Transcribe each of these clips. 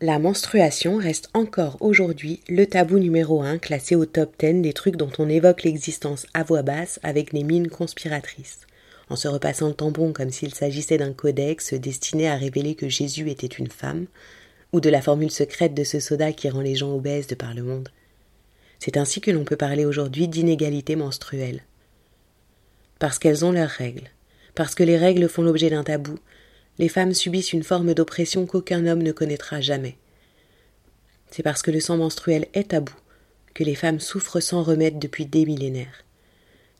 La menstruation reste encore aujourd'hui le tabou numéro un classé au top 10 des trucs dont on évoque l'existence à voix basse avec des mines conspiratrices, en se repassant le tampon comme s'il s'agissait d'un codex destiné à révéler que Jésus était une femme, ou de la formule secrète de ce soda qui rend les gens obèses de par le monde. C'est ainsi que l'on peut parler aujourd'hui d'inégalité menstruelle. Parce qu'elles ont leurs règles, parce que les règles font l'objet d'un tabou, les femmes subissent une forme d'oppression qu'aucun homme ne connaîtra jamais. C'est parce que le sang menstruel est tabou que les femmes souffrent sans remède depuis des millénaires.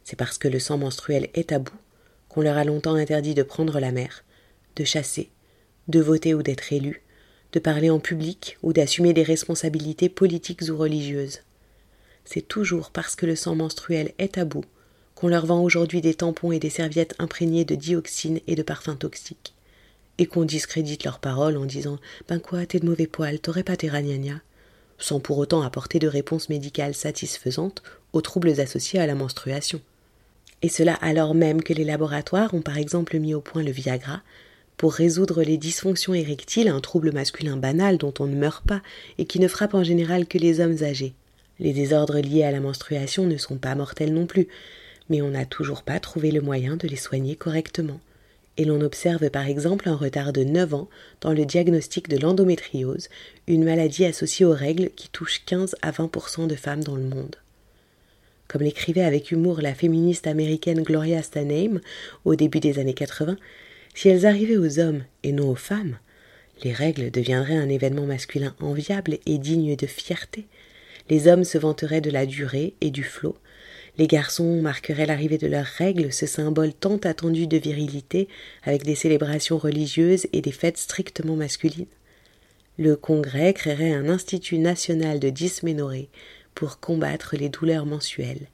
C'est parce que le sang menstruel est tabou qu'on leur a longtemps interdit de prendre la mer, de chasser, de voter ou d'être élu, de parler en public ou d'assumer des responsabilités politiques ou religieuses. C'est toujours parce que le sang menstruel est tabou qu'on leur vend aujourd'hui des tampons et des serviettes imprégnées de dioxines et de parfums toxiques et qu'on discrédite leurs paroles en disant Ben quoi, t'es de mauvais poil, t'aurais pas tes sans pour autant apporter de réponses médicales satisfaisantes aux troubles associés à la menstruation. Et cela alors même que les laboratoires ont par exemple mis au point le Viagra pour résoudre les dysfonctions érectiles, un trouble masculin banal dont on ne meurt pas et qui ne frappe en général que les hommes âgés. Les désordres liés à la menstruation ne sont pas mortels non plus, mais on n'a toujours pas trouvé le moyen de les soigner correctement et l'on observe par exemple un retard de 9 ans dans le diagnostic de l'endométriose, une maladie associée aux règles qui touche 15 à 20% de femmes dans le monde. Comme l'écrivait avec humour la féministe américaine Gloria Steinem au début des années 80, si elles arrivaient aux hommes et non aux femmes, les règles deviendraient un événement masculin enviable et digne de fierté. Les hommes se vanteraient de la durée et du flot, les garçons marqueraient l'arrivée de leurs règles, ce symbole tant attendu de virilité, avec des célébrations religieuses et des fêtes strictement masculines. Le Congrès créerait un institut national de dysménorrhée pour combattre les douleurs mensuelles,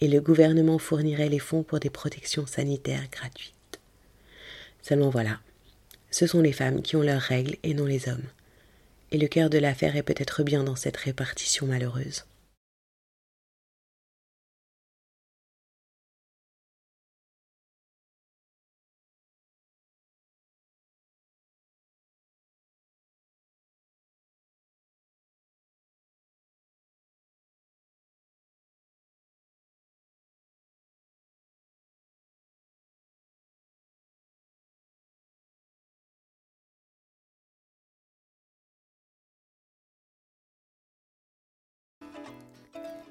et le gouvernement fournirait les fonds pour des protections sanitaires gratuites. Seulement voilà, ce sont les femmes qui ont leurs règles et non les hommes. Et le cœur de l'affaire est peut-être bien dans cette répartition malheureuse.